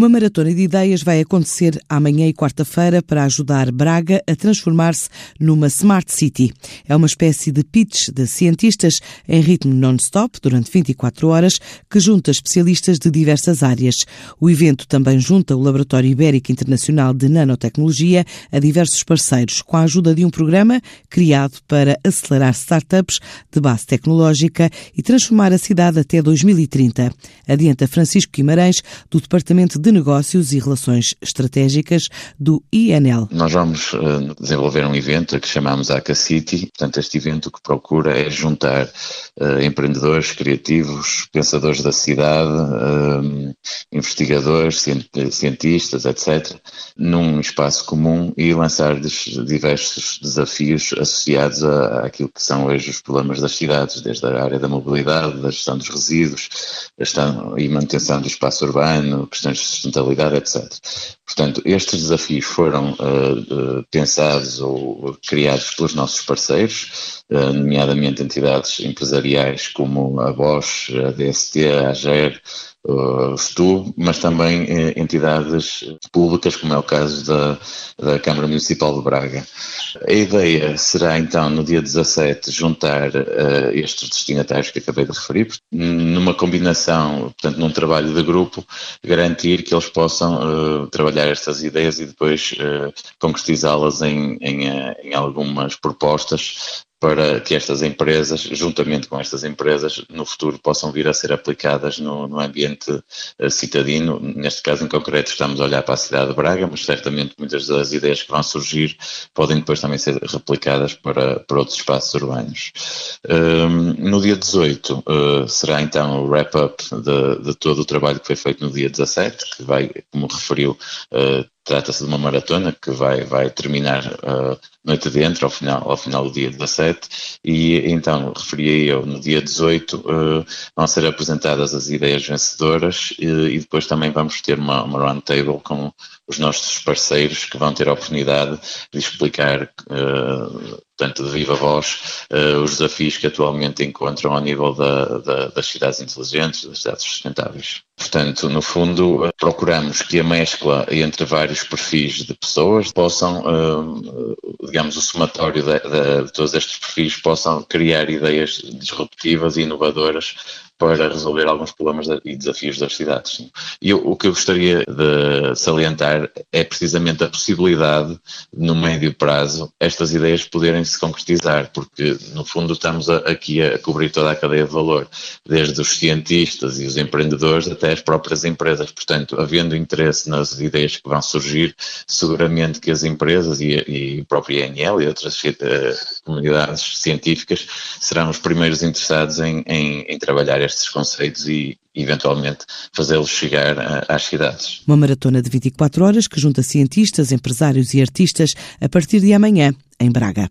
Uma maratona de ideias vai acontecer amanhã e quarta-feira para ajudar Braga a transformar-se numa Smart City. É uma espécie de pitch de cientistas em ritmo non-stop durante 24 horas que junta especialistas de diversas áreas. O evento também junta o Laboratório Ibérico Internacional de Nanotecnologia a diversos parceiros, com a ajuda de um programa criado para acelerar startups de base tecnológica e transformar a cidade até 2030. Adianta Francisco Guimarães, do Departamento de Negócios e Relações Estratégicas do INL. Nós vamos uh, desenvolver um evento que chamamos ACA City. Portanto, este evento que procura é juntar uh, empreendedores, criativos, pensadores da cidade, uh, investigadores, cientistas, etc., num espaço comum e lançar diversos desafios associados a, àquilo que são hoje os problemas das cidades, desde a área da mobilidade, da gestão dos resíduos, gestão e manutenção do espaço urbano, questões de sustentabilidade, etc. Portanto, estes desafios foram uh, pensados ou criados pelos nossos parceiros, uh, nomeadamente entidades empresariais como a Bosch, a DST, a AGER, uh, FTU, mas também uh, entidades públicas, como é o caso da, da Câmara Municipal de Braga. A ideia será então, no dia 17, juntar uh, estes destinatários que acabei de referir, numa combinação, portanto, num trabalho de grupo, garantir que eles possam uh, trabalhar estas ideias e depois uh, concretizá-las em, em, em algumas propostas para que estas empresas, juntamente com estas empresas, no futuro possam vir a ser aplicadas no, no ambiente uh, citadino. Neste caso em concreto estamos a olhar para a cidade de Braga, mas certamente muitas das ideias que vão surgir podem depois também ser replicadas para, para outros espaços urbanos. Um, no dia 18 uh, eh, será então o wrap-up de, de, todo o trabalho que foi feito no dia 17, que vai, como referiu, uh, Trata-se de uma maratona que vai, vai terminar uh, noite dentro, ao final, ao final do dia 17, e então, referia eu, no dia 18 uh, vão ser apresentadas as ideias vencedoras e, e depois também vamos ter uma, uma roundtable com os nossos parceiros que vão ter a oportunidade de explicar uh, portanto, de viva voz, uh, os desafios que atualmente encontram ao nível da, da, das cidades inteligentes, das cidades sustentáveis. Portanto, no fundo, procuramos que a mescla entre vários perfis de pessoas possam, digamos, o somatório de, de, de todos estes perfis possam criar ideias disruptivas e inovadoras para resolver alguns problemas e desafios das cidades. Sim. E o que eu gostaria de salientar é precisamente a possibilidade, no médio prazo, estas ideias poderem se concretizar, porque no fundo estamos a, aqui a cobrir toda a cadeia de valor, desde os cientistas e os empreendedores até as próprias empresas. Portanto, havendo interesse nas ideias que vão surgir, seguramente que as empresas e, e o próprio INL e outras uh, comunidades científicas serão os primeiros interessados em, em, em trabalhar estes conceitos e, eventualmente, fazê-los chegar às cidades. Uma maratona de 24 horas que junta cientistas, empresários e artistas a partir de amanhã, em Braga.